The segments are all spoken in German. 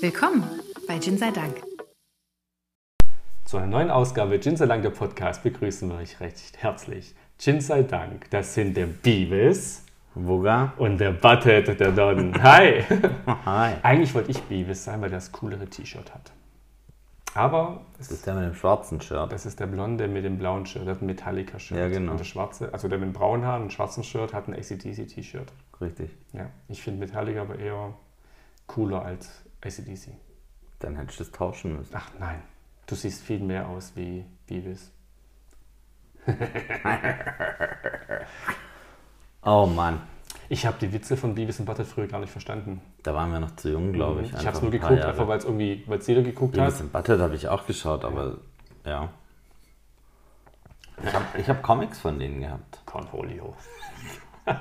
Willkommen bei Gin sei Dank. Zu einer neuen Ausgabe Gin sei Dank, der Podcast, begrüßen wir euch recht herzlich. Gin sei Dank, das sind der Beavis Wuga. und der Butthead, der Don. Hi! Hi. Eigentlich wollte ich Beavis sein, weil der das coolere T-Shirt hat. Aber es Das ist der mit dem schwarzen Shirt. Das ist der Blonde mit dem blauen Shirt, der hat ein Metallica-Shirt. Ja, genau. Und der Schwarze, also der mit dem braunen Haaren und schwarzen Shirt hat ein ACDC-T-Shirt. Richtig. Ja, ich finde Metallica aber eher cooler als ACDC. Dann hättest du es tauschen müssen. Ach nein, du siehst viel mehr aus wie Beavis. Oh Mann. Ich habe die Witze von Beavis und Butthead früher gar nicht verstanden. Da waren wir noch zu jung, glaube ich. Ich habe es nur geguckt, Jahre. einfach weil es irgendwie, weil es jeder geguckt Beavis hat. and Butthead habe ich auch geschaut, aber ja. Ich habe ich hab Comics von denen gehabt. Cornholio.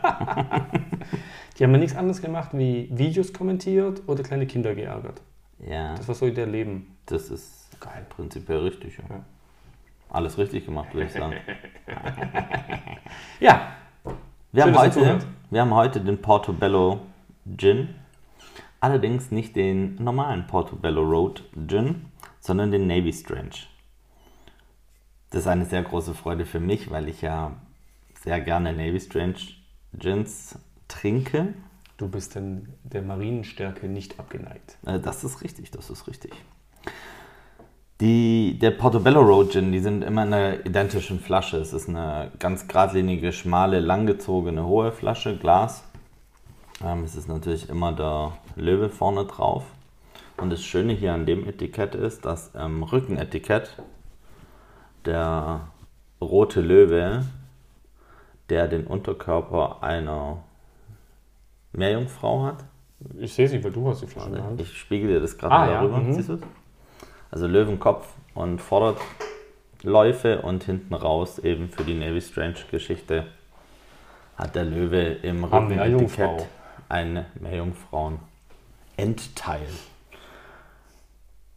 die haben ja nichts anderes gemacht, wie Videos kommentiert oder kleine Kinder geärgert. Ja, Das war so ihr Leben. das ist Geil. prinzipiell richtig. Ja. Ja. Alles richtig gemacht, würde ich sagen. Ja, Wir Schön, haben, heute, wir haben heute den Portobello Gin. Allerdings nicht den normalen Portobello Road Gin, sondern den Navy Strange. Das ist eine sehr große Freude für mich, weil ich ja sehr gerne Navy Strange Gins trinke. du bist denn der Marienstärke nicht abgeneigt. Äh, Das ist richtig, das ist richtig. Die, der Portobello Road Gin, die sind immer in einer identischen Flasche. Es ist eine ganz geradlinige, schmale, langgezogene, hohe Flasche, Glas. Ähm, es ist natürlich immer der Löwe vorne drauf. Und das Schöne hier an dem Etikett ist, dass am Rückenetikett der rote Löwe, der den Unterkörper einer Meerjungfrau hat, Ich sehe sie, weil du hast die Flasche in der Hand. ich spiegel dir das gerade Ah, mal ja, darüber. mhm. Siehst du es? Also Löwenkopf und Vorderläufe und hinten raus eben für die Navy Strange Geschichte hat der Löwe im. Rückenetikett ein Meerjungfrauen Endteil.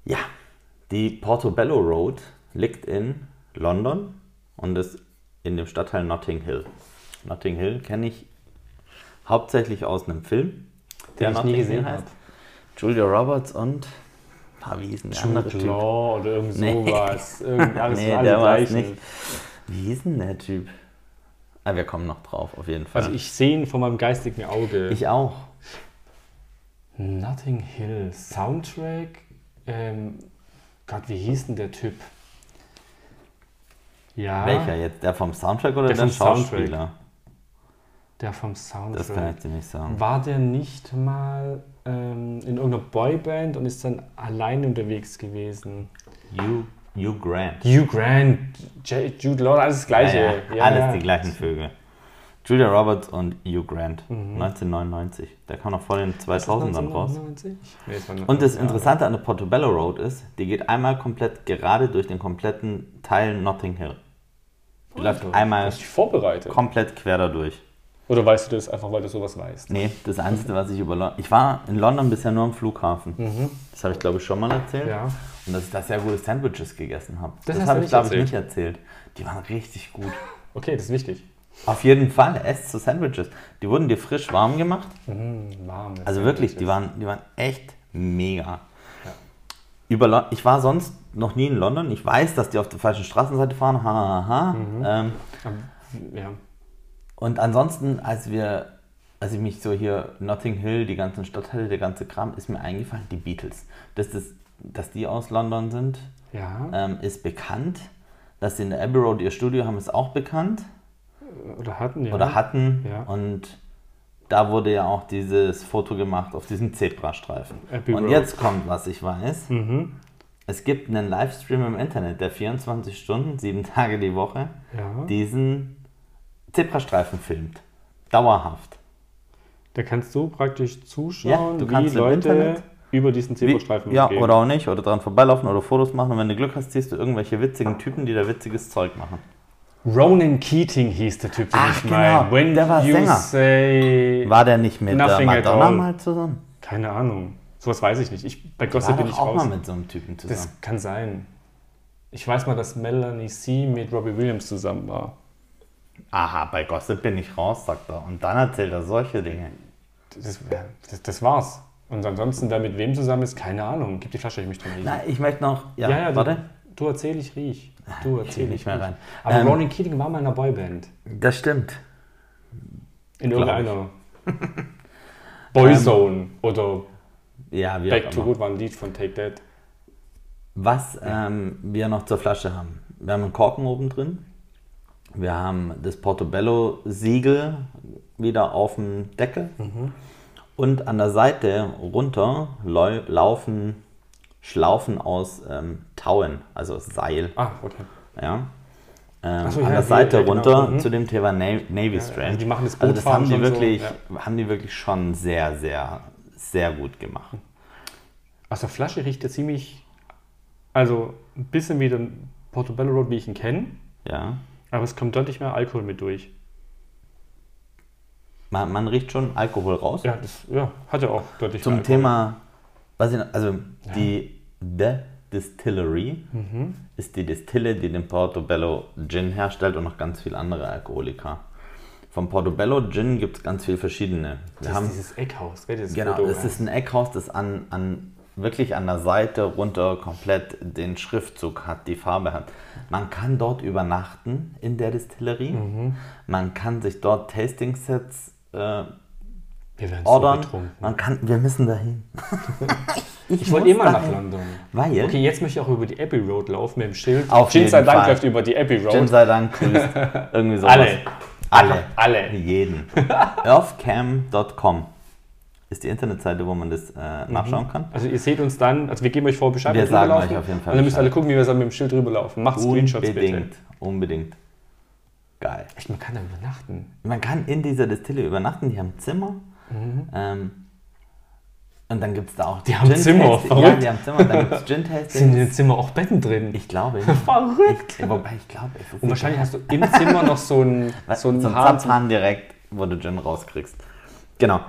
Ja, die Portobello Road liegt in London und ist in dem Stadtteil Notting Hill. Notting Hill kenne ich hauptsächlich aus einem Film, Den ich nie gesehen habe. Julia Roberts und ah, wie hieß denn der andere Jude Typ? Law oder irgend Nee. sowas. Irgend, alles Nee, der war es nicht. Wie hieß denn der Typ? Ah, wir kommen noch drauf, auf jeden Fall. Also ich sehe ihn vor meinem geistigen Auge. ich auch. Notting Hill Soundtrack. Ähm, Gott, wie hieß denn der Typ? Ja, Welcher jetzt? Der vom Soundtrack oder Der der, vom Soundtrack. Der vom Soundtrack. Das kann ich dir nicht sagen. War der nicht mal ähm, in irgendeiner Boyband und ist dann allein unterwegs gewesen? Hugh, Hugh Grant. Hugh Grant, J Jude Law, alles das Gleiche. Ja, ja, Ja, alles die gleichen Vögel. Julia Roberts und Hugh Grant. Mhm. 1999. Der kam noch vor den Ist das 2000ern raus. 1999? Nee, Und das. Interessante an der Portobello Road ist, die geht einmal komplett gerade durch den kompletten Teil Notting Hill. Die läuft einmal komplett quer dadurch. Oder weißt du das einfach, weil du sowas weißt? Nee, das Einzige, was ich über London. Ich war in London bisher nur am Flughafen. Das habe ich, glaube ich, schon mal erzählt. Mhm. Ja. Und dass ich da sehr gute Sandwiches gegessen habe. Das Das, habe ich, glaube ich, nicht erzählt. Die waren richtig gut. Okay, das ist wichtig. Auf jeden Fall, esst so Sandwiches. Die wurden dir frisch warm gemacht. Mhm, warm. Also wirklich, die waren, die waren echt mega. Ja. Über ich war sonst noch nie in London. Ich weiß, dass die auf der falschen Straßenseite fahren. Ha, ha, ha. Mhm. Ähm, Ja. Und ansonsten, als wir, als ich mich so hier Notting Hill, die ganzen Stadtteile, der ganze Kram, ist mir eingefallen, die Beatles. Dass, das, dass die aus London sind, Ja. ähm, ist bekannt. Dass sie in der Abbey Road ihr Studio haben, ist auch bekannt. Oder hatten ja. Oder hatten. Ja. Und da wurde ja auch dieses Foto gemacht auf diesem Zebrastreifen. Abbey Und Road. jetzt kommt, was ich weiß. Mhm. Es gibt einen Livestream im Internet, der 24 Stunden, sieben Tage die Woche, Ja. diesen Zebrastreifen filmt. Dauerhaft. Da kannst du praktisch Ja, zuschauen, du wie Leute Internet- über diesen Zebrastreifen Wie, ja, gehen. oder auch nicht. Oder dran vorbeilaufen oder Fotos machen. Und wenn du Glück hast, siehst du irgendwelche witzigen Typen, die da witziges Zeug machen. Ronan Keating hieß der Typ, den Ach, ich genau. meine. When Der war Sänger. War der nicht mit der at Madonna mal zusammen? Keine Ahnung. Sowas weiß ich nicht. Ich, bei Gossip bin ich auch raus. mal mit so einem Typen zusammen. Das kann sein. Ich weiß mal, dass Melanie C. mit Robbie Williams zusammen war. Aha, bei Gossip bin ich raus, sagt er. Und dann erzählt er solche Dinge. Das, das, das war's. Und ansonsten, wer mit wem zusammen ist, keine Ahnung. Gib die Flasche, ich möchte riechen. Na, ich möchte noch. Ja, ja, ja, warte. Du, du erzähl, ich riech. Du Ich erzähl, ich nicht mehr riech. rein. Aber Ähm, Ronnie Keating war mal in einer Boyband. Das stimmt. In irgendeiner. Boyzone oder Ja, wie Back to. Good war ein Lied von Take That. Was ähm, wir noch zur Flasche haben. Wir haben einen Korken oben drin. Wir haben das Portobello-Siegel wieder auf dem Deckel. Und an der Seite runter lau- laufen Schlaufen aus ähm, Tauen, also aus Seil. Ah, okay. Ja. Ähm, so, an ja, der Seite ja, genau. runter Mhm. zu dem Thema Na Navy Strand. also die machen das also das haben die so, wirklich, ja. haben die wirklich schon sehr, sehr, sehr gut gemacht. Aus der Flasche riecht er ziemlich, also ein bisschen wie der Portobello Road, wie ich ihn kenne, Ja. Aber es kommt deutlich mehr Alkohol mit durch. Man, man riecht schon Alkohol raus. Ja, das ja, hat er auch deutlich Zum mehr Alkohol. Thema, was ich, also die The Distillery Mhm. ist die Distille, die den Portobello Gin herstellt und noch ganz viele andere Alkoholika. Vom Portobello Gin gibt es ganz viele verschiedene. Wir Das haben, ist dieses Eckhaus, gell, dieses genau, Foto. es ist ein Eckhaus, das an, an, wirklich an der Seite runter komplett den Schriftzug hat, die Farbe hat. Man kann dort übernachten in der Distillerie. Mhm. Man kann sich dort Tasting-Sets äh, Wir werden ordern. so. Man kann, wir müssen dahin. Ich wollte muss immer nach dahin. London. Weil Okay, jetzt möchte ich auch über die Abbey Road laufen mit dem Schild. Auf Gin jeden sei Dank Fall. läuft über die Abbey Road. Gin sei Dank grüßt. Irgendwie sowas. Alle. Alle. Alle. Jeden. Earthcam.com ist die Internetseite, wo man das äh, nachschauen kann. Also ihr seht uns dann, also wir geben euch vor Bescheid. Wir sagen euch auf jeden Fall Und dann müsst ihr alle gucken, wie wir so mit dem Schild rüberlaufen. Macht Screenshots Unbedingt. bitte. Unbedingt. Geil. Echt, man kann da übernachten. Man kann in dieser Distille übernachten, die haben Zimmer. Ähm, und dann gibt es da auch Mhm. Die haben Zimmer, Ja, verrückt. die haben Zimmer, dann gibt es Sind in dem Zimmer auch Betten drin? Ich glaube. Verrückt. Ich, wobei ich glaube, es Und wahrscheinlich hast du im Zimmer noch so ein, so so ein Hahn- Zapfhahn direkt, wo du Gin rauskriegst. Genau.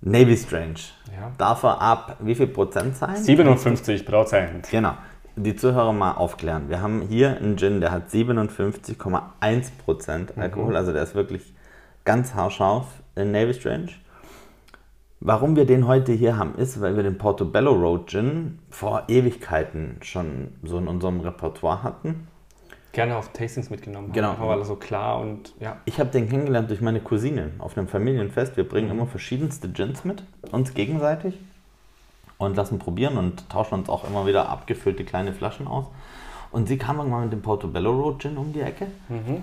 Navy Strange. Ja. Darf er ab wie viel Prozent sein? 57 Prozent. Genau. Die Zuhörer mal aufklären. Wir haben hier einen Gin, der hat 57,1 Prozent Mhm. Alkohol, also der ist wirklich ganz haarscharf in Navy Strange. Warum wir den heute hier haben, ist, weil wir den Portobello Road Gin vor Ewigkeiten schon so in unserem Repertoire hatten. Gerne auf Tastings mitgenommen. Genau. Einfach weil er so klar und ja. Ich habe den kennengelernt durch meine Cousine auf einem Familienfest. Wir Mhm. bringen immer verschiedenste Gins mit, uns gegenseitig und lassen probieren und tauschen uns auch immer wieder abgefüllte kleine Flaschen aus. Und sie kam irgendwann mit dem Portobello Road Gin um die Ecke. Mhm.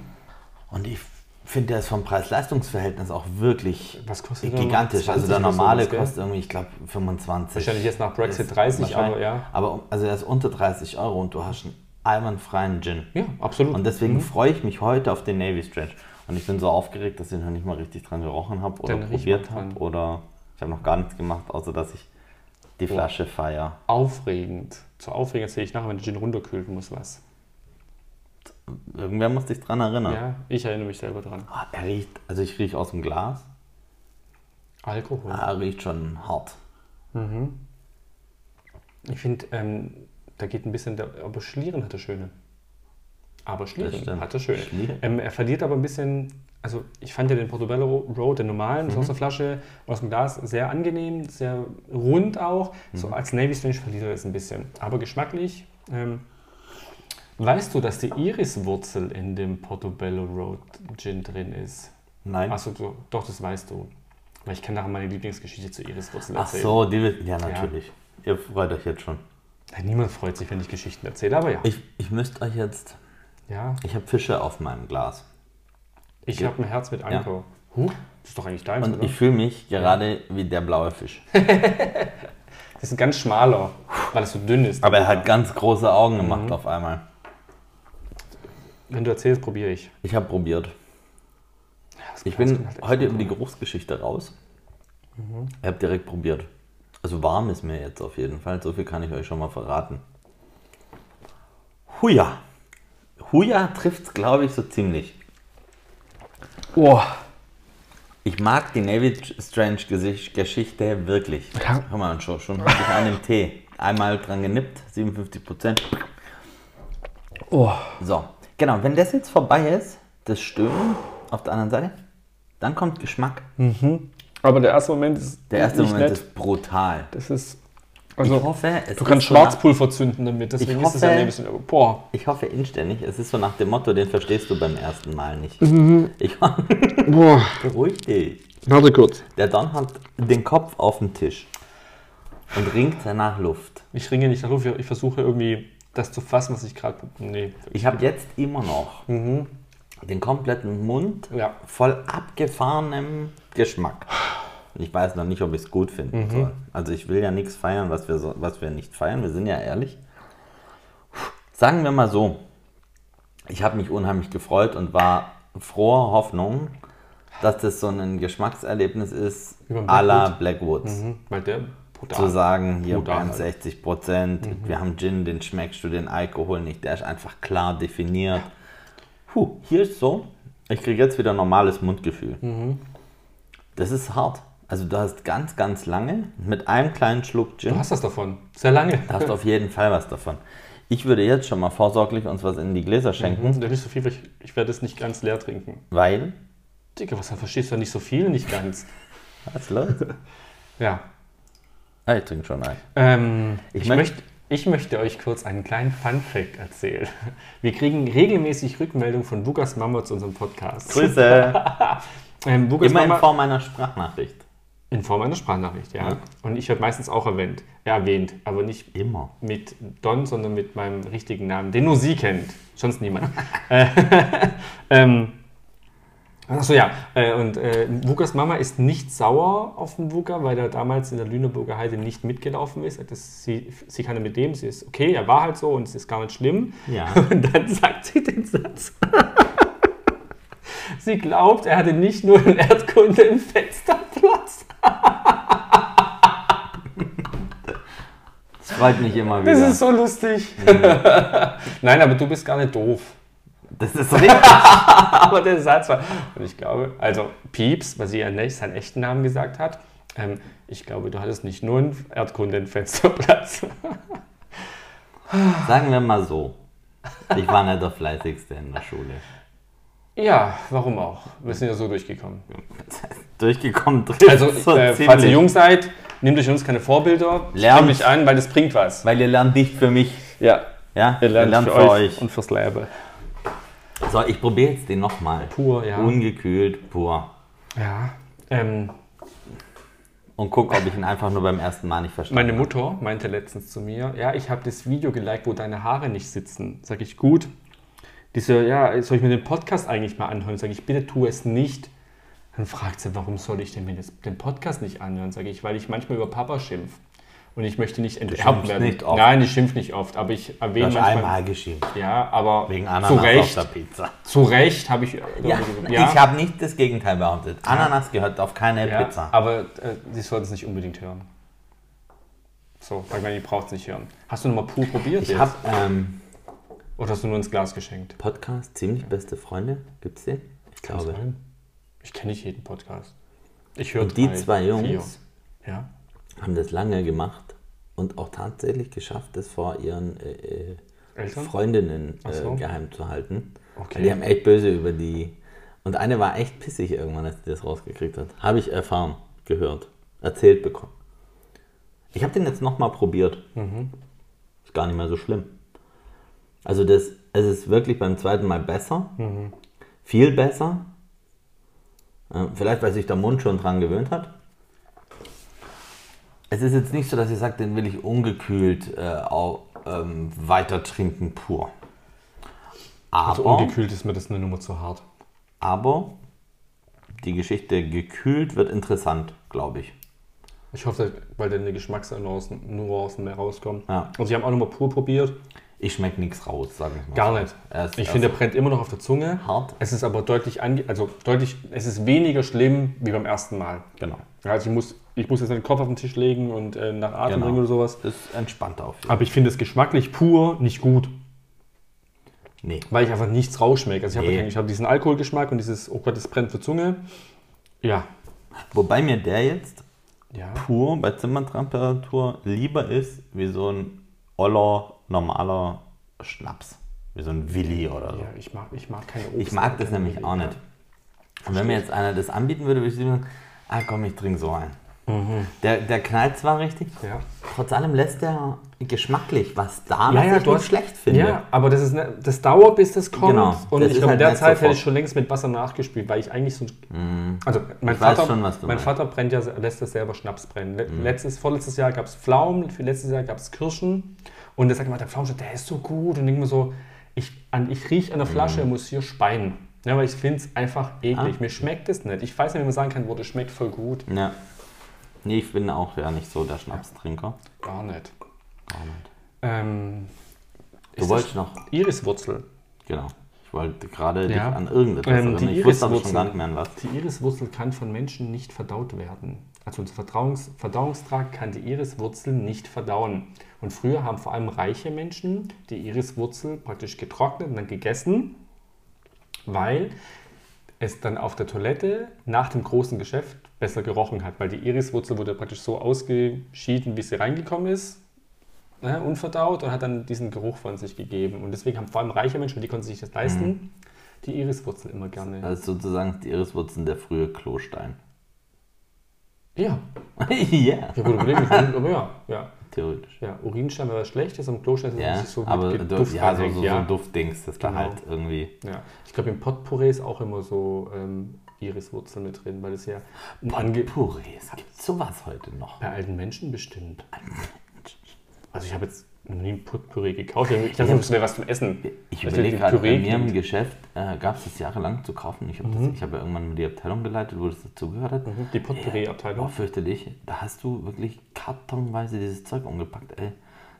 Und ich finde, der ist vom Preis-Leistungs-Verhältnis auch wirklich Was kostet der? gigantisch. Also 20 der normale gell? kostet irgendwie, ich glaube, 25. Wahrscheinlich jetzt nach Brexit Ist 30, wahrscheinlich- aber ja. Aber also der ist unter 30 Euro und du hast einen einwandfreien Gin. Ja, absolut. Und deswegen freue ich mich heute auf den Navy Stretch. Und ich bin so aufgeregt, dass ich noch nicht mal richtig dran gerochen habe oder probiert habe. Oder ich habe noch gar nichts gemacht, außer dass ich die Flasche feier. Aufregend. Zu aufregend sehe ich nachher, wenn der Gin runterkühlt, muss was. Irgendwer muss dich dran erinnern. Ja, ich erinnere mich selber dran. Ah, er riecht, also ich rieche aus dem Glas. Alkohol. Ah, Er riecht schon hart. Ich finde, ähm, da geht ein bisschen, der, aber Schlieren hat er schöne. Aber Schlieren stimmt. hat er schöne. Ähm, er verliert aber ein bisschen, also ich fand ja den Portobello Road, den normalen, Mhm. aus der Flasche, aus dem Glas, sehr angenehm, sehr rund auch. Mhm. So als Navy Strange verliert er das ein bisschen. Aber geschmacklich, ähm, weißt du, dass die Iriswurzel in dem Portobello Road Gin drin ist? Nein. Achso, du, doch, das weißt du. Weil ich kann nachher meine Lieblingsgeschichte zur Iriswurzel Ach erzählen. so, die ja natürlich. Ihr freut euch jetzt schon. Ja, Niemand freut sich, wenn ich Geschichten erzähle, aber ja. Ich, ich müsste euch jetzt, ja, ich habe Fische auf meinem Glas. ich habe ein Herz mit Anker. Huh, das ist doch eigentlich deins, Und oder? ich fühle mich gerade wie der blaue Fisch. das ist ein ganz schmaler, weil es so dünn ist. Aber er hat ganz große Augen Mhm. gemacht auf einmal. Wenn du erzählst, probiere ich. Ich habe probiert. Das Ich bin heute über die. Geruchsgeschichte raus. Ich habe direkt probiert. Also warm ist mir jetzt auf jeden Fall. So viel kann ich euch schon mal verraten. Huja. Huja trifft es, glaube ich, so ziemlich. Oh, Ich mag die Navy Strange Geschichte wirklich. Ja. Hör mal, schon, schon habe ich einen Tee. Einmal dran genippt, 57 Prozent. oh. So, genau, wenn das jetzt vorbei ist, das Stöhnen auf der anderen Seite, dann kommt Geschmack. Aber der erste Moment ist Der erste Moment nett. ist brutal. Das ist. Also, ich hoffe, es du kannst ist so Schwarzpulver zünden damit. Deswegen Ich ist es ja hoffe- ein bisschen. Boah. Ich hoffe inständig, es ist so nach dem Motto, den verstehst du beim ersten Mal nicht. Mhm. Ich Boah. beruhig dich. Warte kurz. Der Don hat den Kopf auf den Tisch und ringt nach Luft. Ich ringe nicht nach Luft. Ich versuche irgendwie das zu fassen, was ich gerade. Nee. Ich habe jetzt immer noch den kompletten Mund Ja. voll abgefahrenem Geschmack. Ich weiß noch nicht, ob ich es gut finden soll. Also ich will ja nichts feiern, was wir, so, was wir nicht feiern. Wir sind ja ehrlich. Sagen wir mal so, ich habe mich unheimlich gefreut und war froher Hoffnung, dass das so ein Geschmackserlebnis ist, à la Blackwood. Blackwoods. Mhm. Weil der brutal. Zu sagen, hier Brutal brennt halt. 60 Prozent, wir haben Gin, den schmeckst du, den Alkohol nicht, der ist einfach klar definiert. Puh, hier ist so, ich kriege jetzt wieder normales Mundgefühl. Mhm. Das ist hart. Also du hast ganz, ganz lange mit einem kleinen Schluck Gin, Du hast das davon. Sehr lange. da hast du auf jeden Fall was davon. Ich würde jetzt schon mal vorsorglich uns was in die Gläser schenken, Mhm, nicht so viel, weil ich, ich werde es nicht ganz leer trinken. weil, Digga, was verstehst du ja nicht so viel, nicht ganz. was los? Ja. Ah, ich trinke schon ein. Ähm, Ich ich, möcht- ich möchte euch kurz einen kleinen Fun-Fact erzählen. Wir kriegen regelmäßig Rückmeldung von Lukas Mama zu unserem Podcast. Grüße! Ähm, Immer in Mama, Form einer Sprachnachricht. In Form einer Sprachnachricht, ja. Ja. Und ich werde meistens auch erwähnt, erwähnt, aber nicht Immer. mit Don, sondern mit meinem richtigen Namen, den nur sie kennt, sonst niemand. äh, ähm, Achso, ja. Äh, und äh, Wukas Mama ist nicht sauer auf den Wuka, weil er damals in der Lüneburger Heide nicht mitgelaufen ist. Das, sie, sie kann ja mit dem, sie ist okay, er war halt so und es ist gar nicht schlimm. Ja. Und dann sagt sie den Satz. sie glaubt, er hatte nicht nur in Erdkunde im Fensterplatz. Das freut mich immer wieder. Das ist so lustig. Nein, aber du bist gar nicht doof. Das ist richtig. Aber der Satz war. Und ich glaube, also Pieps, weil sie ja nicht seinen echten Namen gesagt hat, ähm, ich glaube, du hattest nicht nur einen Erdkunde im Fensterplatz. Sagen wir mal so. Ich war nicht der Fleißigste in der Schule. Ja, warum auch? Wir sind ja so durchgekommen. Durchgekommen trifft Also, so äh, falls ihr jung seid, nehmt euch uns keine Vorbilder. Lernt. Lernt mich an, weil das bringt was. Weil ihr lernt nicht für mich. Ja, Ja, ihr lernt, für, euch, und fürs Leben. So, ich probiere jetzt den nochmal. Pur, ja. Ungekühlt, pur. Ja. Ähm, Und guck, ob ich ihn einfach nur beim ersten Mal nicht verstanden Meine Mutter meinte letztens zu mir, ja, ich habe das Video geliked, wo deine Haare nicht sitzen. Sag ich, gut. Diese, ja, soll ich mir den Podcast eigentlich mal anhören? Sag ich, bitte tu es nicht. Dann fragt sie, warum soll ich denn mir das, den Podcast nicht anhören? Sag ich, weil ich manchmal über Papa schimpf. Und ich möchte nicht enterbt werden. nicht oft. Nein, ich schimpf nicht oft, aber ich Du erwähne hast manchmal. einmal geschimpft. Ja, aber Wegen zu Ananas auf Recht, der Pizza. zu Recht habe ich. Ja, ich habe nicht das Gegenteil behauptet. Ananas gehört auf keine ja, Pizza. aber äh, sie sollten es nicht unbedingt hören. So, weil man die braucht es nicht hören. Hast du nochmal pur probiert Ich habe ähm, Oder hast du nur ins Glas geschenkt? Podcast, ziemlich beste Freunde. Gibt's den? Ich glaube. sein. Ich kenne nicht jeden Podcast. Ich höre Und die drei, zwei Jungs. Ja. haben das lange gemacht und auch tatsächlich geschafft, das vor ihren äh, äh? Freundinnen Ach so. äh, geheim zu halten. Okay. Die haben echt böse über die. Und eine war echt pissig irgendwann, als die das rausgekriegt hat. Habe ich erfahren, gehört, erzählt bekommen. Ich habe den jetzt nochmal probiert. Mhm. Ist gar nicht mehr so schlimm. Also das, es ist wirklich beim zweiten Mal besser. Mhm. Viel besser. Äh, Vielleicht, weil sich der Mund schon dran gewöhnt hat. Es ist jetzt nicht so, dass ich sage, den will ich ungekühlt äh, auch, ähm, weiter trinken pur. Also Aber, ungekühlt ist mir das eine Nummer zu hart. aber die Geschichte gekühlt wird interessant, glaube ich. Ich hoffe, weil dann die Geschmacksnuancen Nuancen mehr rauskommen. Ja. Also ich habe auch nochmal pur probiert. Ich schmecke nichts raus, sage ich mal. Gar nicht. Ist- ich finde, der brennt immer noch auf der Zunge. hart. Es ist aber deutlich, also deutlich, es ist weniger schlimm wie beim ersten Mal. Genau. Also ich muss, ich muss jetzt den Kopf auf den Tisch legen und äh, nach Atem Genau. bringen oder sowas. Das ist entspannter auf jeden Aber ich finde es geschmacklich pur nicht gut. Nee. Weil ich einfach nichts rausschmecke. Also ich Nee. habe hab diesen Alkoholgeschmack und dieses, oh Gott, das brennt für Zunge. Ja. Wobei mir der jetzt Ja. pur bei Zimmertemperatur lieber ist wie so ein oller, normaler Schnaps. Wie so ein Willi oder so. ja ich, mag, ich mag keine Obst. Ich mag das nämlich auch nicht. Und wenn mir jetzt einer das anbieten würde, würde ich sagen, Ah komm, ich trinke so ein. Der, der knallt zwar richtig, Ja. trotz allem lässt der geschmacklich was da, Ja, was ja, ich du nicht hast- schlecht finde. Ja, aber das, ist ne, das dauert, bis das kommt. Genau, Und das ich glaube, halt in der Zeit hätte ich schon längst mit Wasser nachgespült, weil ich eigentlich so. Also, mein, Ich Vater, schon, mein meinst. Vater brennt ja, lässt das selber Schnaps brennen. Mhm. Le- Letztes, vorletztes Jahr gab es Pflaumen, letztes Jahr gab es Kirschen. Und er sagt immer, der Pflaumenschnaps, der ist so gut. Und ich denke mir so, ich, an, ich rieche an der Flasche Mhm. muss hier speien. Ja, weil ich finde es einfach eklig. Ah. Mir schmeckt es nicht. Ich weiß nicht, wie man sagen kann, wo das schmeckt voll gut. Ja. Nee, ich bin auch ja nicht so der Schnapstrinker. Gar nicht. Gar nicht. Ähm, Du wolltest noch, Iriswurzel. genau. Ich wollte gerade dich Ja. an irgendetwas Ähm, erinnern. Ich wusste aber schon gar nicht mehr an was. Die Iriswurzel kann von Menschen nicht verdaut werden. Also unser Verdauungs Verdauungstrakt kann die Iriswurzel nicht verdauen. Und früher haben vor allem reiche Menschen die Iriswurzel praktisch getrocknet und dann gegessen, weil es dann auf der Toilette nach dem großen Geschäft besser gerochen hat. Weil die Iriswurzel wurde praktisch so ausgeschieden, wie sie reingekommen ist, ne, unverdaut und hat dann diesen Geruch von sich gegeben. Und deswegen haben vor allem reiche Menschen, die konnten sich das leisten, die Iriswurzel immer gerne. Ist sozusagen die Iriswurzeln der frühe Klostein. Ja, überlegen, ich will- aber ja, ja. Theoretisch. Ja, Urinstein wäre was Schlechtes, am Klostein ist es Ja, nicht so gut aber du, Duft ja, so, so, ja. so Duftdings, das da Genau. halt irgendwie. ja. Ich glaube, im Potpourri ist auch immer so ähm, Iriswurzel mit drin, weil es ja ein Ange Potpourris, gibt sowas heute noch? bei alten Menschen bestimmt. Also ich habe jetzt noch nie ein Potpourri gekauft. Ich dachte, das wäre was zum Essen. Ich überlege die gerade, bei mir im. Geschäft äh, gab es das jahrelang zu kaufen. Ich habe Mhm. das- ich habe ja irgendwann mal die Abteilung geleitet, wo das dazugehört hat. Die Oh, Potpourri-Abteilung. fürchterlich. Da hast du wirklich kartonweise dieses Zeug umgepackt, ey.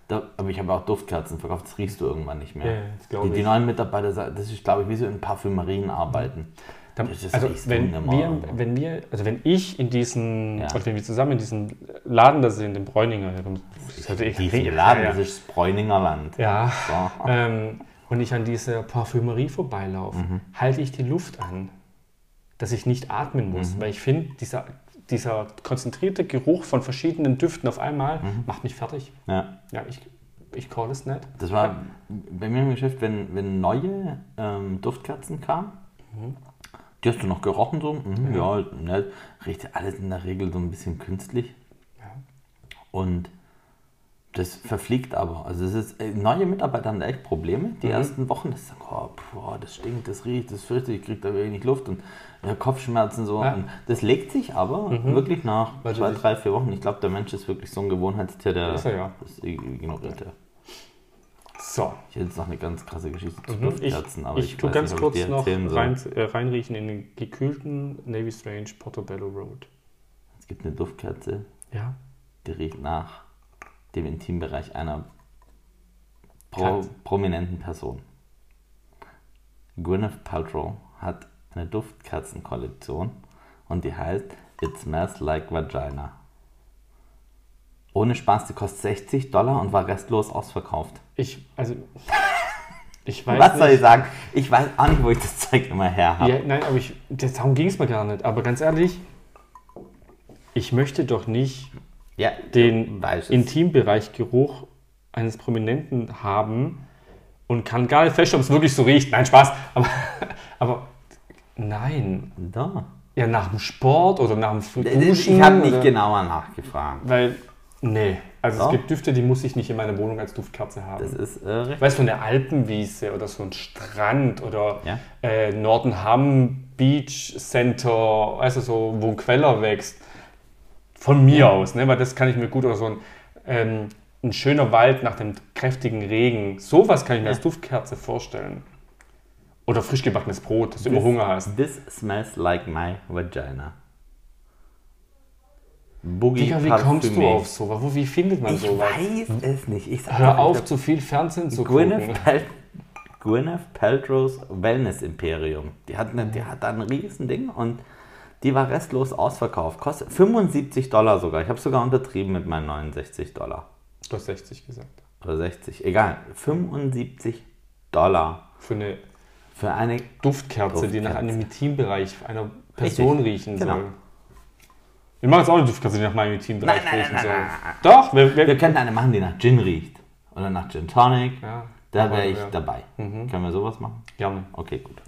Da, aber ich habe auch Duftkerzen verkauft, das riechst du irgendwann nicht mehr. Ja, die, die neuen Mitarbeiter, sagen, das ist, glaube ich, wie so in Parfümerien arbeiten. Dann, Das ist also wenn wir, wenn wir, also wenn ich in diesen, Ja. oder wenn wir zusammen in diesem Laden da sind, im Bräuninger, das ich viele Laden, ja, das ist das Bräuninger Land. ja, So. ähm, und ich an dieser Parfümerie vorbeilaufe, Mhm. halte ich die Luft an, dass ich nicht atmen muss, Mhm. weil ich finde, dieser, dieser konzentrierte Geruch von verschiedenen Düften auf einmal Mhm. macht mich fertig. Ja. Ja, ich, ich call es nicht. Das war bei mir im Geschäft, wenn, wenn neue ähm, Duftkerzen kamen, die hast du noch gerochen so, mhm, ja, nett. Riecht alles in der Regel so ein bisschen künstlich. Und das verfliegt aber. Also es ist, äh, neue Mitarbeiter haben da echt Probleme. Die ersten Wochen, das sagen, oh, boah, das stinkt, das riecht, das fürchte ich, kriege da wenig Luft und ja, Kopfschmerzen so. Ja. Das legt sich aber wirklich nach Weil zwei, drei, vier Wochen. Ich glaube, der Mensch ist wirklich so ein Gewohnheitstier, der Ist er ja. das ignoriert. Ja. So, Ich hätte jetzt noch eine ganz krasse Geschichte zu Mhm. Duftkerzen, aber ich, ich, tue ganz nicht, kurz noch rein, äh, reinriechen in den gekühlten Navy Strange Portobello Road. Es gibt eine Duftkerze, Ja. die riecht nach dem Intimbereich einer pro, prominenten Person. Gwyneth Paltrow hat eine Duftkerzenkollektion und die heißt It Smells Like Vagina. Ohne Spaß, die kostet 60 Dollar und war restlos ausverkauft. Ich, also, ich weiß Was nicht. soll ich sagen? Ich weiß auch nicht, wo ich das Zeug immer her habe. Ja, nein, aber ich, das, darum ging es mir gar nicht. Aber ganz ehrlich, ich möchte doch nicht Ja, den. Intimbereichgeruch eines Prominenten haben und kann gar nicht feststellen, ob es wirklich so riecht. Nein, Spaß. Aber, aber nein. Da. Ja, nach dem Sport oder nach dem Duschen. Ich habe nicht genauer nachgefragt. Weil, nee. Also Doch. es gibt Düfte, die muss ich nicht in meiner Wohnung als Duftkerze haben. Das ist äh, richtig. Weißt du, so eine Alpenwiese oder so ein Strand oder Ja. äh, Nordenham Beach Center, also so, wo ein Queller wächst. Von mir aus, ne? weil das kann ich mir gut, oder so ein, ähm, ein schöner Wald nach dem kräftigen Regen. Sowas kann ich mir Ja. als Duftkerze vorstellen. Oder frisch gebackenes Brot, dass du immer Hunger hast. This smells like my vagina. Boogie Digga, wie kommst du auf sowas? Wo, wie findet man Ich sowas? weiß es nicht. Ich sag Hör auf, ich zu viel Fernsehen zu hab gucken. Gwyneth, Pal Gwyneth Paltrow's Wellness Imperium. Die hat, eine, die hat da ein riesen Ding und die war restlos ausverkauft. Kostet 75 Dollar sogar. Ich habe sogar untertrieben mit meinen 69 Dollar. Du hast 60 gesagt. Oder 60. Egal. 75 Dollar Für eine für eine Duftkerze, die nach Duftkerze. einem Intimbereich einer Person Richtig, riechen genau. soll. Wir machen jetzt auch eine Duftkerze, die nach meinem Nein, nein, riechen nein, soll. Doch, wir, wir, Wir könnten eine machen, die nach Gin riecht. Oder nach Gin Tonic. ja, Da wäre ich ja. dabei. Können wir sowas machen? Gerne. Okay, gut.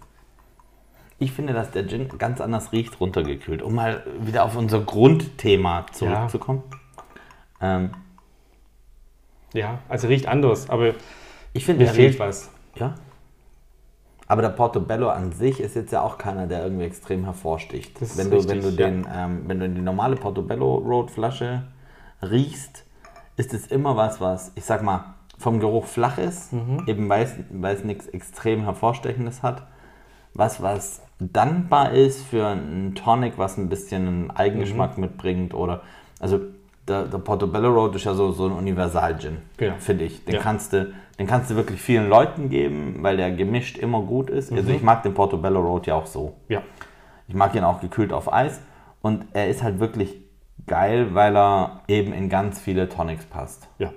Ich finde, dass der Gin ganz anders riecht, runtergekühlt. Um mal wieder auf unser Grundthema zurückzukommen. Ähm, Ja, also riecht anders, aber ich finde, mir der fehlt riecht- was. Ja. Aber der Portobello an sich ist jetzt ja auch keiner, der irgendwie extrem hervorsticht. Das ist wenn, du, richtig, wenn, du ja. den, ähm, wenn du die normale Portobello Road Flasche riechst, ist es immer was, was, ich sag mal, vom Geruch flach ist, Mhm. eben weil es, weil es nichts extrem hervorstechendes hat. Was, was dankbar ist für einen Tonic, was ein bisschen einen Eigengeschmack Mhm. mitbringt oder, also der, der Portobello Road ist ja so, so ein Universal-Gin, Ja. finde ich. Den, Ja. kannst du, den kannst du wirklich vielen Leuten geben, weil der gemischt immer gut ist. Mhm. Also ich mag den Portobello Road ja auch so. Ja, Ich mag ihn auch gekühlt auf Eis und er ist halt wirklich geil, weil er eben in ganz viele Tonics passt. ja.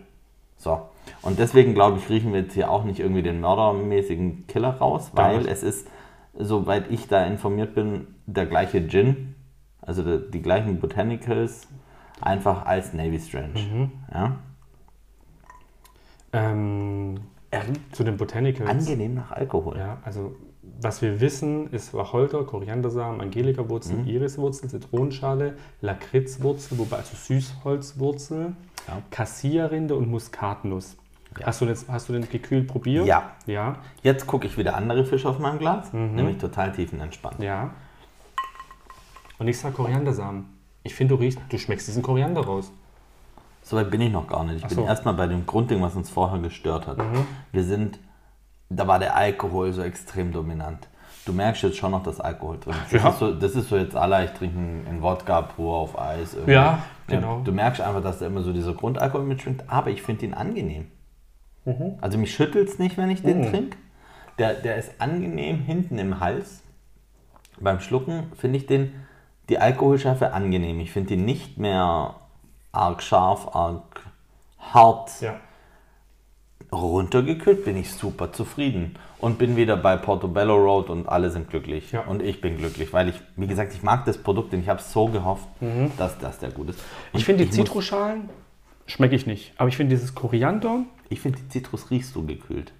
So. Und deswegen glaube ich, riechen wir jetzt hier auch nicht irgendwie den mördermäßigen Killer raus, weil es ist, soweit ich da informiert bin, der gleiche Gin, also die, die gleichen Botanicals, einfach als Navy Strange. Mhm. Ja? Ähm, zu den Botanicals. Angenehm nach Alkohol. Ja, also was wir wissen, ist Wacholder, Koriandersamen, Angelika-Wurzel, Mhm. Iriswurzel, Zitronenschale, Lakritzwurzel, wobei also Süßholzwurzel, Ja. Kassierrinde und Muskatnuss. Hast, du das, hast du den gekühlt probiert? Ja. Ja, Jetzt gucke ich wieder andere Fische auf meinem Glas, Mhm. nämlich total tiefenentspannt. ja. Und ich sag Koriandersamen. Ich finde, du riechst, du schmeckst diesen Koriander raus. Soweit bin ich noch gar nicht. Ich Ach bin so. Mhm. erstmal bei dem Grundding, was uns vorher gestört hat. Wir sind, da war der Alkohol so extrem dominant. Du merkst jetzt schon noch, dass Alkohol drin ist. Das, Ja. ist, so, das ist so jetzt alle, ich trinke einen Wodka pur auf Eis. irgendwie. Ja, genau. Du merkst einfach, dass da immer so dieser Grundalkohol mitschwingt, aber ich finde ihn angenehm. Mhm. Also mich schüttelt es nicht, wenn ich den trinke. Der, der ist angenehm hinten im Hals. Beim Schlucken finde ich den, die Alkoholschärfe angenehm. Ich finde ihn nicht mehr arg scharf, arg hart. Ja. Runtergekühlt bin ich super zufrieden und bin wieder bei Portobello Road und alle sind glücklich. Ja. Und ich bin glücklich, weil ich, wie gesagt, ich mag das Produkt und ich habe so gehofft, dass das der gut ist. Und Mhm. Ich finde die Zitrusschalen schmecke ich nicht. Aber ich finde dieses Koriander, Ich finde, die Zitrus riechst du gekühlt.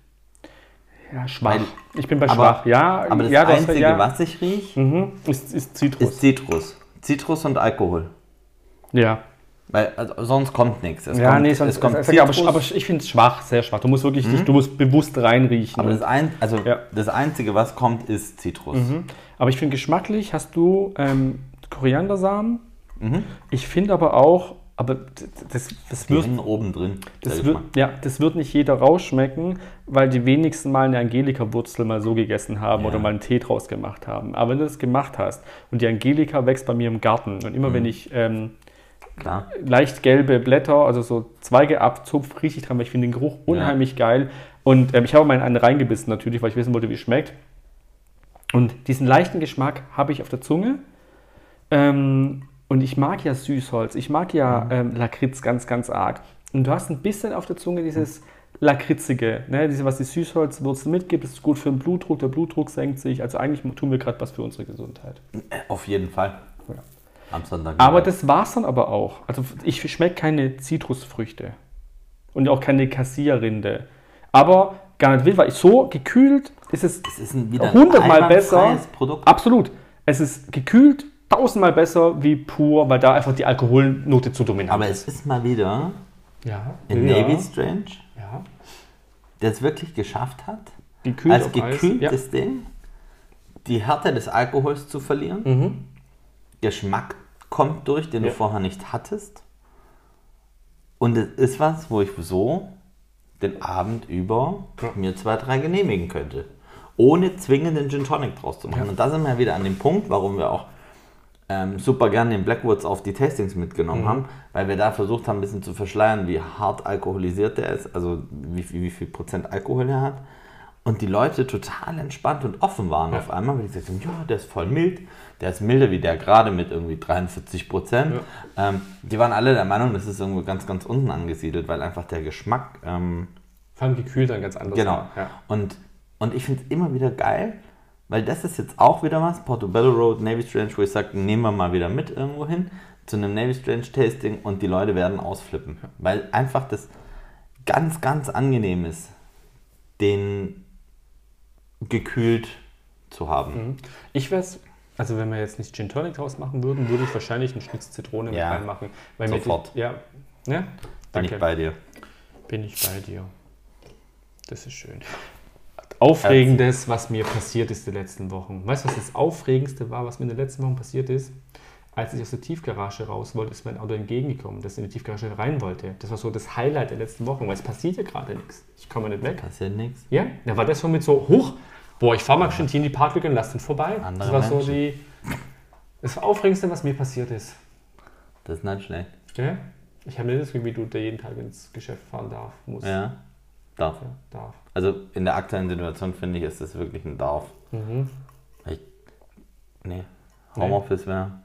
Ja, schwach. Weil- ich bin bei aber, schwach. Ja, aber das ja, Einzige, ja, was ich rieche, Mhm, ist, ist Zitrus. ist Zitrus. Zitrus und Alkohol. ja. Weil also, sonst kommt nichts. Es Ja, kommt, nee, sonst, es kommt sag ich, aber, aber ich finde es schwach, sehr schwach. Du musst wirklich, dich, du musst bewusst reinriechen. aber das, ein, also Ja. das Einzige, was kommt, ist Zitrus. aber ich finde geschmacklich hast du ähm, Koriandersamen. Mhm. Ich finde aber auch, aber das, das, Die wird, hängen oben drin. das, wird, ja, das wird nicht jeder rausschmecken, weil die wenigsten mal eine Angelika-Wurzel mal so gegessen haben Ja. oder mal einen Tee draus gemacht haben. Aber wenn du das gemacht hast und die Angelika wächst bei mir im Garten und immer Mhm. wenn ich ähm, leicht gelbe Blätter, also so Zweige abzupf, rieche ich dran, weil ich finde den Geruch unheimlich geil. Und ähm, ich habe mal in eine reingebissen natürlich, weil ich wissen wollte, wie es schmeckt. Und diesen leichten Geschmack habe ich auf der Zunge. Ähm, und ich mag ja Süßholz, ich mag ja ähm, Lakritz ganz, ganz arg. Und du hast ein bisschen auf der Zunge dieses Lakritzige, ne? diese, was die Süßholzwurzel mitgibt, das ist gut für den Blutdruck, der Blutdruck senkt sich. Also eigentlich tun wir gerade was für unsere Gesundheit. Auf jeden Fall. Ja. Amsterdam. Aber das war's dann aber auch. Also ich schmecke keine Zitrusfrüchte und auch keine Kassierrinde. Aber gar nicht wild, weil ich so gekühlt ist es es ist ein, wieder ein hundertmal besser. Produkt. Absolut. Es ist gekühlt tausendmal besser wie pur, weil da einfach die Alkoholnote zu dominant Aber ist. es ist mal wieder Ja. in ja. Navy Strange, Ja. der es wirklich geschafft hat, Gekühlt als gekühltes Ding die Härte des Alkohols zu verlieren. Ja. Mhm. Geschmack kommt durch, den Ja. du vorher nicht hattest. Und es ist was, wo ich so den Abend über Ja. mir zwei, drei genehmigen könnte. Ohne zwingenden Gin Tonic draus zu machen. Ja. Und da sind wir wieder an dem Punkt, warum wir auch ähm, super gerne den Blackwoods auf die Tastings Mhm. mitgenommen haben, weil wir da versucht haben, ein bisschen zu verschleiern, wie hart alkoholisiert der ist, also wie, viel- wie viel Prozent Alkohol er hat. Und die Leute total entspannt und offen waren Ja. auf einmal, weil die gesagt haben, ja, der ist voll mild, der ist milder wie der gerade mit irgendwie 43 Prozent. Ähm, die waren alle der Meinung, das ist irgendwo ganz, ganz unten angesiedelt, weil einfach der Geschmack ähm, Vor allem gekühlt dann ganz anders. Genau. Ja. Und, und ich finde es immer wieder geil, weil das ist jetzt auch wieder was, Portobello Road, Navy Strange, wo ich sage, nehmen wir mal wieder mit irgendwo hin zu einem Navy Strange Tasting und die Leute werden ausflippen. Weil einfach das ganz, ganz angenehm ist, den gekühlt zu haben. Mhm. Ich wäre also wenn wir jetzt nicht Gin Tonic draus machen würden, würde ich wahrscheinlich einen Schnitz Zitrone Ja. mit reinmachen. Weil Sofort. Die, ja, ne? Bin Danke. ich bei dir. Bin ich bei dir. Das ist schön. Aufregendes, was mir passiert ist die letzten Wochen. Weißt du, was das Aufregendste war, was mir in den letzten Wochen passiert ist? Als ich aus der Tiefgarage raus wollte, ist mein Auto entgegengekommen, das in die Tiefgarage rein wollte. Das war so das Highlight der letzten Wochen, weil es passiert ja gerade nichts. Ich komme nicht weg. Passiert nichts. Ja, da war das so mit so hoch. Boah, ich fahre mal schnell hier in die Parklücke und lass den vorbei. das Andere war so Menschen. die. Das Aufregendste, was mir passiert ist. Das ist nicht schlecht. Ja? Ich habe nicht das Gefühl, wie du der jeden Tag ins Geschäft fahren darf, muss. Ja. Darf. Ja, darf. Also in der aktuellen Situation finde ich, ist das wirklich ein Darf. Mhm. Ich, nee, Homeoffice wäre.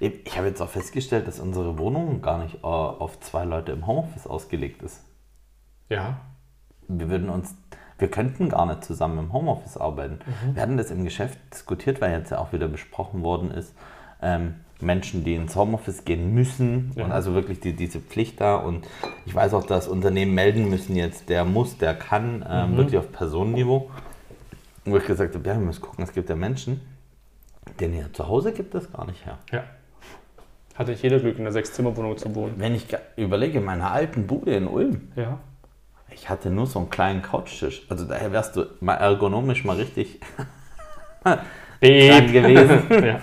Ich, ich habe jetzt auch festgestellt, dass unsere Wohnung gar nicht äh, auf zwei Leute im Homeoffice ausgelegt ist. Ja. Wir würden uns, wir könnten gar nicht zusammen im Homeoffice arbeiten. Wir hatten das im Geschäft diskutiert, weil jetzt ja auch wieder besprochen worden ist, ähm, Menschen, die ins Homeoffice gehen müssen Ja. und also wirklich die, diese Pflicht da und ich weiß auch, dass Unternehmen melden müssen jetzt, der muss, der kann, ähm, wirklich auf Personenniveau. Wo ich gesagt habe, ja, wir müssen gucken, es gibt ja Menschen, denen hier zu Hause gibt es gar nicht her. Ja. Hatte ich jeder Glück, in einer Sechs-Zimmer-Wohnung zu wohnen. Wenn ich überlege, in meiner alten Bude in Ulm, Ja. Ich hatte nur so einen kleinen Couchtisch. Also daher wärst du mal ergonomisch mal richtig Beep. gewesen. ja.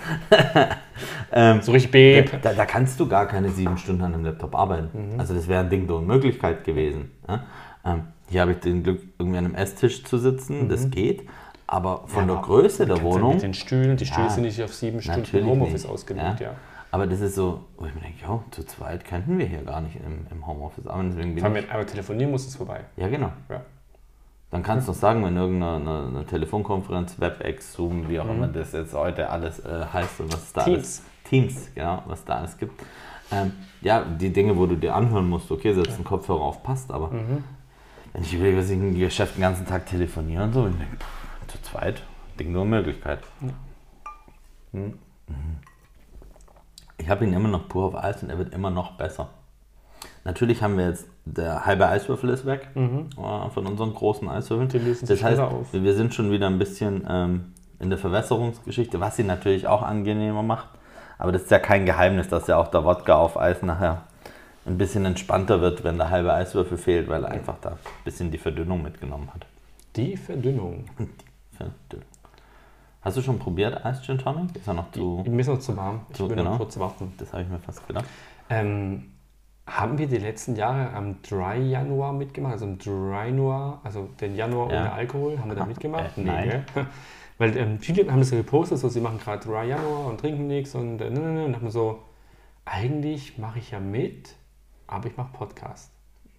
ähm, So richtig Beep. da, da kannst du gar keine sieben Stunden an einem Laptop arbeiten. Also das wäre ein Ding der Unmöglichkeit gewesen. Ja? Ähm, hier habe ich den Glück, irgendwie an einem Esstisch zu sitzen. Das geht. Aber von der Größe der Wohnung... Mit den Stühlen, die Stühle Ja. sind nicht auf sieben Stunden Homeoffice nicht, ausgelegt, ja. Aber das ist so, wo ich mir denke, jo, zu zweit könnten wir hier gar nicht im, im Homeoffice arbeiten. Deswegen bin ich, einmal telefonieren muss, es vorbei. ja, genau. Ja. Dann kannst du noch sagen, wenn irgendeine eine, eine Telefonkonferenz, WebEx, Zoom, wie auch immer das jetzt heute alles äh, heißt und was es da Teams. alles Teams, genau, was da alles gibt. Ähm, ja, die Dinge, wo du dir anhören musst, okay, setz einen Kopfhörer auf, passt, aber wenn ich überlege, was ich im Geschäft den ganzen Tag telefoniere und so, ich denke, pff, zu zweit, Ding nur Möglichkeit. Hm. Mhm. Ich habe ihn immer noch pur auf Eis und er wird immer noch besser. Natürlich haben wir jetzt, der halbe Eiswürfel ist weg äh, von unseren großen Eiswürfeln. Die lösen sich das heißt, auf. wir sind schon wieder ein bisschen ähm, in der Verwässerungsgeschichte, was sie natürlich auch angenehmer macht. Aber das ist ja kein Geheimnis, dass ja auch der Wodka auf Eis nachher ein bisschen entspannter wird, wenn der halbe Eiswürfel fehlt, weil er einfach da ein bisschen die Verdünnung mitgenommen hat. Die Verdünnung. Verdünnung. Hast du schon probiert Eis Gin Tonic? Ist er noch zu... Mir ist noch zu warm. Ich will genau. noch kurz warten. Das habe ich mir fast gedacht. Ähm, haben wir die letzten Jahre am Dry Januar mitgemacht? Also im Dry Noir, also den Januar Ja. ohne Alkohol, haben wir da mitgemacht? Äh, nein. gell? Weil ähm, viele haben das ja gepostet, so sie machen gerade Dry Januar und trinken nichts und äh, ne, ne, ne, und haben so, eigentlich mache ich ja mit, aber ich mache Podcast.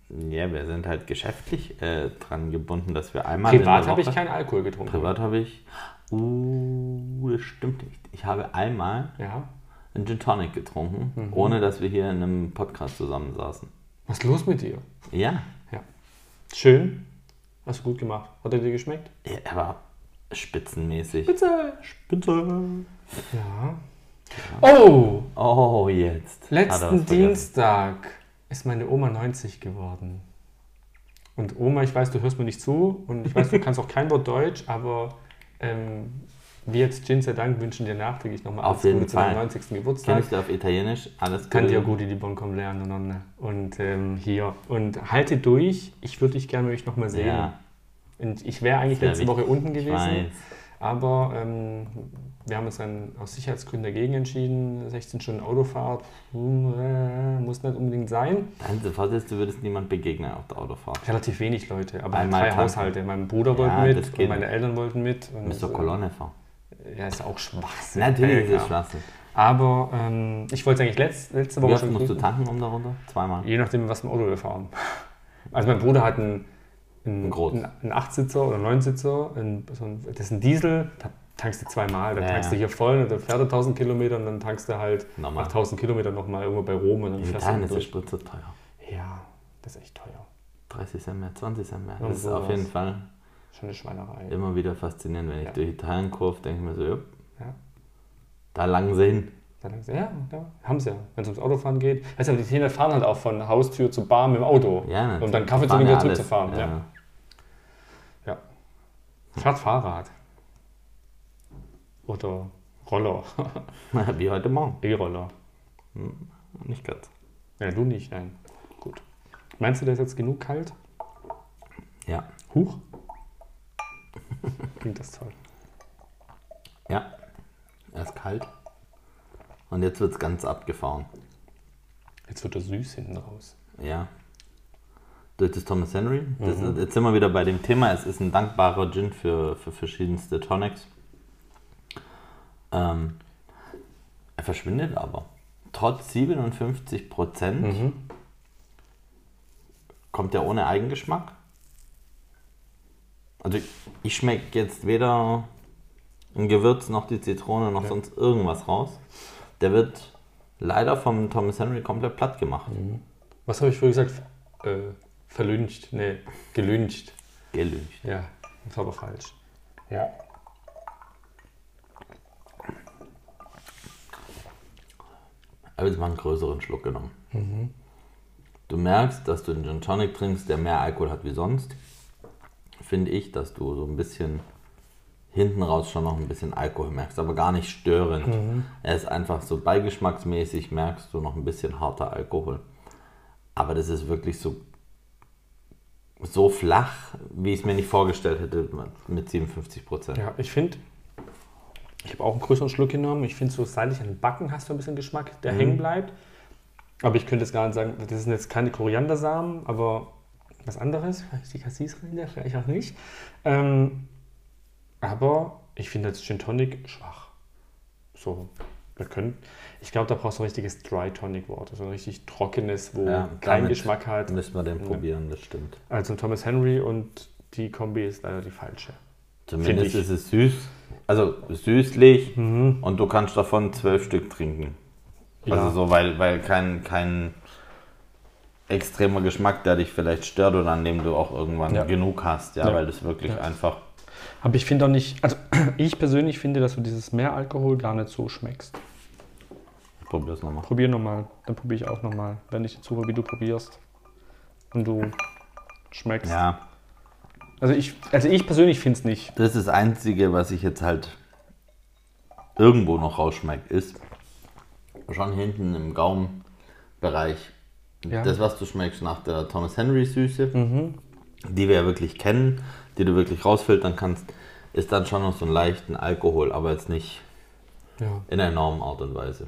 Ja, wir sind halt geschäftlich äh, dran gebunden, dass wir einmal in Privat habe ich keinen Alkohol getrunken. Privat habe ich... Uh, das stimmt nicht. Ich habe einmal Ja. Einen Gin Tonic getrunken, Mhm. ohne dass wir hier in einem Podcast zusammensaßen. Was ist los mit dir? Ja, Ja. Schön. Hast du gut gemacht. Hat er dir geschmeckt? er war spitzenmäßig. Bitte. Spitze. Ja. Oh! Oh, jetzt. Letzten. Dienstag ist meine Oma 90 geworden. Und Oma, ich weiß, du hörst mir nicht zu und ich weiß, du kannst auch kein Wort Deutsch, aber ähm, wir jetzt Gin sei Dank wünschen dir nachträglich nochmal alles Gute zu deinem Fall. 90. Kenn Geburtstag. ich dir auf Italienisch? Alles Kann dir Gute. gut die Bonkom lernen Nonne. und ähm, hier. Und halte durch, ich würde dich gerne euch nochmal sehen. Ja, Und ich wäre eigentlich letzte Woche wichtig. unten ich gewesen. Aber ähm, wir haben uns dann aus Sicherheitsgründen dagegen entschieden. 16 Stunden Autofahrt hm, äh, muss nicht unbedingt sein. Dein sofort du würdest niemand begegnen auf der Autofahrt. Relativ wenig Leute, aber Einmal drei tanken. Haushalte. Mein Bruder wollte Ja, mit das und meine. Eltern wollten mit. Und Müsst äh, Kolonne fahren. Ja, ist auch Schwachsinn. Natürlich ist es. Schwachsinn. Aber ähm, ich wollte eigentlich letzt, letzte Wie Woche oft schon musst du tanken um da runter? Zweimal. Je nachdem, was ein Auto wir fahren. Also mein Bruder hat einen, einen, einen, einen 8-Sitzer oder 9-Sitzer, ein, so ein, das ist ein Diesel, da tankst du zweimal. Da Ja, tankst du hier voll und dann fährt er 1000 Kilometer und dann tankst du halt Normal. nach 1000 Kilometern nochmal irgendwo bei Rom und dann fährst du ist der durch. Sprit so teuer. Ja, das ist echt teuer. 30 Cent mehr, 20 Cent mehr. Das ist auf jeden Fall Schon eine Schweinerei. immer wieder faszinierend, wenn ich Ja. durch Italien kurve, denke ich mir so, jupp, Ja. da langen sie hin. Da denkst du, ja, ja haben sie ja. Wenn es ums Autofahren geht. Weißt du, die Italiener fahren halt auch von Haustür zu Bar mit dem Auto. Ja, um dann Kaffee zu fahren trinken ja zurückzufahren. Ja. Ja. Fahrt Fahrrad. oder Roller. Wie heute Morgen. E-Roller. Nicht ganz. Ja, du nicht, nein. Gut. Meinst du, der ist jetzt genug kalt? Ja. Huch. Klingt das toll. Ja. Er ist kalt. Und jetzt wird es ganz abgefahren. Jetzt wird er süß hinten raus. Ja. Durch das Thomas Henry. Das, Jetzt sind wir wieder bei dem Thema. Es ist ein dankbarer Gin für, für verschiedenste Tonics. Ähm, er verschwindet aber. Trotz 57 Prozent kommt er ohne Eigengeschmack. Also ich, schmecke jetzt weder ein Gewürz noch die Zitrone noch sonst irgendwas raus. Der wird leider vom Thomas Henry komplett platt gemacht. Was habe ich vorhin gesagt? Äh, verlüncht. Nee, gelüncht. Gelüncht. Ja, das war aber falsch. Ja. Ich habe jetzt mal einen größeren Schluck genommen. Du merkst, dass du einen Gin Tonic trinkst, der mehr Alkohol hat wie sonst. Finde ich, dass du so ein bisschen hinten raus schon noch ein bisschen Alkohol merkst, aber gar nicht störend. Er ist einfach so beigeschmacksmäßig, merkst du noch ein bisschen harter Alkohol. Aber das ist wirklich so, so flach, wie ich es mir nicht vorgestellt hätte mit 57 Prozent. Ja, ich finde, ich habe auch einen größeren Schluck genommen. Ich finde, so seitlich an den Backen hast du ein bisschen Geschmack, der hängen bleibt. Aber ich könnte jetzt gar nicht sagen, das sind jetzt keine Koriandersamen, aber was anderes. Vielleicht die Cassis-Rinde, vielleicht auch nicht. Ähm, aber ich finde jetzt Gin Tonic schwach. So, wir können. Ich glaube, da brauchst du ein richtiges Dry Tonic Water, so ein richtig trockenes, wo Ja, kein Geschmack hat. Müssen wir den probieren, das stimmt. Also Thomas Henry und die Kombi ist leider die falsche. Zumindest ist es süß, also süßlich Mhm. und du kannst davon zwölf Stück trinken. Ja. Also so, weil, weil kein, kein extremer Geschmack, der dich vielleicht stört oder an dem du auch irgendwann Ja. genug hast, ja, Ja. weil das wirklich Ja. einfach. Aber ich finde auch nicht, also ich persönlich finde, dass du dieses Meeralkohol gar nicht so schmeckst. Ich probier's nochmal. Probier nochmal, dann probiere ich auch nochmal, wenn ich zuhöre, wie du probierst. Und du schmeckst. Ja, Also ich, also ich persönlich finde es nicht. das ist das Einzige, was ich jetzt halt irgendwo noch rausschmeckt, ist schon hinten im Gaumenbereich. Ja. Das, was du schmeckst nach der Thomas Henry Süße, die wir ja wirklich kennen, die du wirklich rausfiltern kannst, ist dann schon noch so einen leichten Alkohol, aber jetzt nicht Ja. in einer enormen Art und Weise.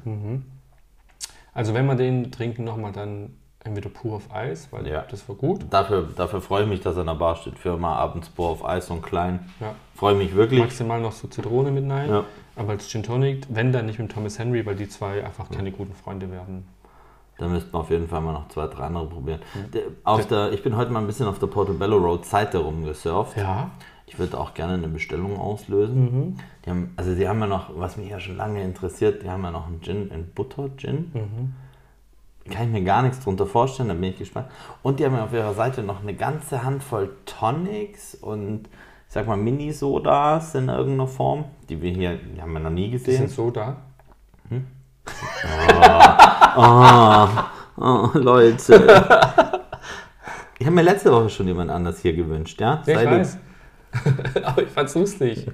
Also wenn wir den trinken nochmal, dann entweder pur auf Eis, weil Ja. das war gut. Dafür, dafür freue ich mich, dass er in der Bar steht. Für mal abends Bohr auf Eis und klein. Ja. Freue mich wirklich. Maximal noch so Zitrone mit rein. Ja. Aber als Gin Tonic, wenn dann nicht mit Thomas Henry, weil die zwei einfach keine guten Freunde werden. Da müssten wir auf jeden Fall mal noch zwei, drei andere probieren. Mhm. Der, auf der, ich bin heute mal ein bisschen auf der Portobello Road Seite rumgesurft. Ja. Ich würde auch gerne eine Bestellung auslösen. Die haben, also die haben ja noch, was mich ja schon lange interessiert, die haben ja noch einen Gin, einen Butter-Gin. Kann ich mir gar nichts drunter vorstellen, da bin ich gespannt. Und die haben ja auf ihrer Seite noch eine ganze Handvoll Tonics und ich sag mal Mini-Sodas in irgendeiner Form, die wir hier, die haben wir noch nie Die sind gesehen. so da. Oh, Leute. Ich habe mir letzte Woche schon jemand anders hier gewünscht, ja? Ja, ich Sei weiß. Aber ich fand's lustig.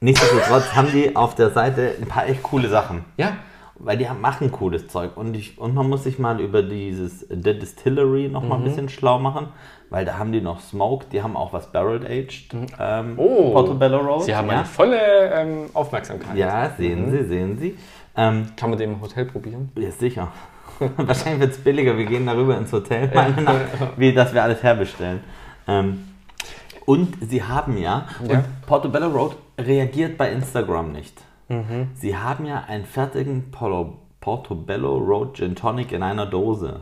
Nichtsdestotrotz haben die auf der Seite ein paar echt coole Sachen. ja. Weil die haben, machen cooles Zeug. Und, ich, und man muss sich mal über dieses The Distillery noch Mhm. mal ein bisschen schlau machen. Weil da haben die noch Smoked, die haben auch was Barrel Aged. Ähm, Oh. Portobello Road. Sie haben ja. eine volle ähm, Aufmerksamkeit. ja, sehen Sie, sehen Sie. Ähm, Kann man den im Hotel probieren? ja, sicher. Wahrscheinlich wird es billiger. Wir gehen darüber ins Hotel, meiner nach, wie dass wir alles herbestellen. Ähm, und sie haben ja, Ja. und Portobello Road reagiert bei Instagram nicht. Mhm. Sie haben ja einen fertigen Polo, Portobello Road Gin Tonic in einer Dose.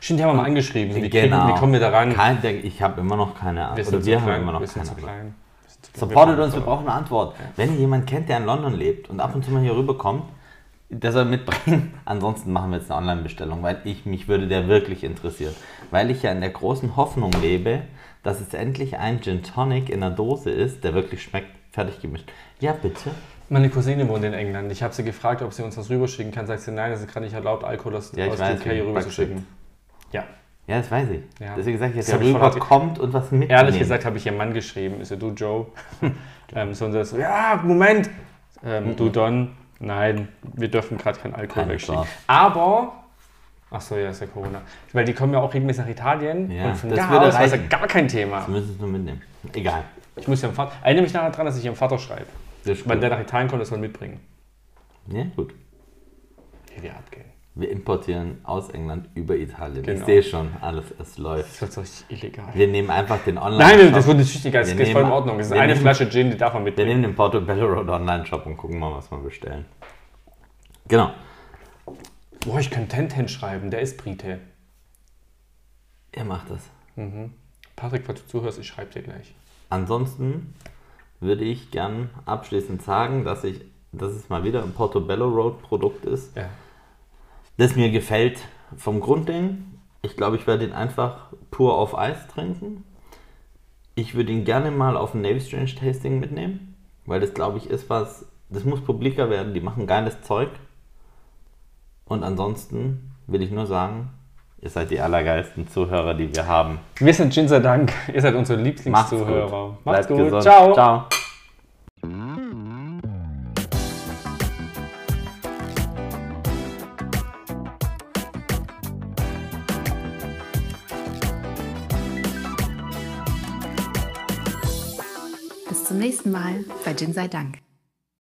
Stimmt, die haben wir mal angeschrieben. Wie, kriegen, wie kommen wir da ran? Kein, ich habe immer noch keine Ahnung. wir Oder sind wir zu haben klein. immer noch wir keine zu Ahnung. klein. Supportet uns, wir brauchen eine Antwort. Wenn ihr jemanden kennt, der in London lebt und ab und zu mal hier rüberkommt, der soll mitbringen. Ansonsten machen wir jetzt eine Online-Bestellung, weil ich mich würde der wirklich interessieren. Weil ich ja in der großen Hoffnung lebe, dass es endlich ein Gin Tonic in einer Dose ist, der wirklich schmeckt, fertig gemischt. Ja, bitte. Meine Cousine wohnt in England. Ich habe sie gefragt, ob sie uns was rüberschicken kann. Sagt sie, nein, es ist gerade nicht erlaubt, Alkohol aus, Ja, aus weiß, UK rüberzuschicken. Ja. Ja, das weiß ich. Ja. Deswegen sage ich jetzt, der ich Rüber vorher- kommt und was mitnimmt. Ehrlich gesagt habe ich ihr Mann geschrieben. Ist ja du, Joe? ähm, so und so, ja, Moment. Ähm, Du, Don. Nein, wir dürfen gerade keinen Alkohol Keine wegschicken. Chance. Aber, ach so, ja, ist ja Corona. Weil die kommen ja auch regelmäßig nach Italien. Ja, und von das da aus war es ja gar kein Thema. Wir müssen es nur mitnehmen. Egal. Ich muss ja dem Vater. Erinnere mich nachher dran, dass ich ihrem Vater schreibe. Gut. der nach Italien kommt, das soll mitbringen. Ja, gut. Wie wir abgehen. Wir importieren aus England über Italien. Ich Genau. sehe schon, alles, es läuft. Das wird so richtig illegal. Wir nehmen einfach den online Nein, das wurde nicht wichtiger. Das Wir ist voll in Ordnung. Das ist wir eine nehmen- Flasche Gin, die darf man Wir mitbringen. nehmen den Portobello Road Online-Shop und gucken mal, was wir bestellen. Genau. Boah, ich könnte Tenten schreiben. Der ist Brite. Ihr macht das. Patrick, falls du zuhörst, ich schreibe dir gleich. Ansonsten würde ich gern abschließend sagen, dass ich, dass es mal wieder ein Portobello Road Produkt ist, Ja. das mir gefällt vom Grundding. Ich glaube, ich werde ihn einfach pur auf Eis trinken. Ich würde ihn gerne mal auf ein Navy Strange Tasting mitnehmen, weil das glaube ich ist was, das muss publiker werden, die machen geiles Zeug. Und ansonsten will ich nur sagen, ihr seid die allergeilsten Zuhörer, die wir haben. Wir sind Gin sei Dank. Ihr seid unsere Macht's Lieblingszuhörer. gut. Bleibt gesund. Ciao. Ciao. Bis zum nächsten Mal bei Gin sei Dank.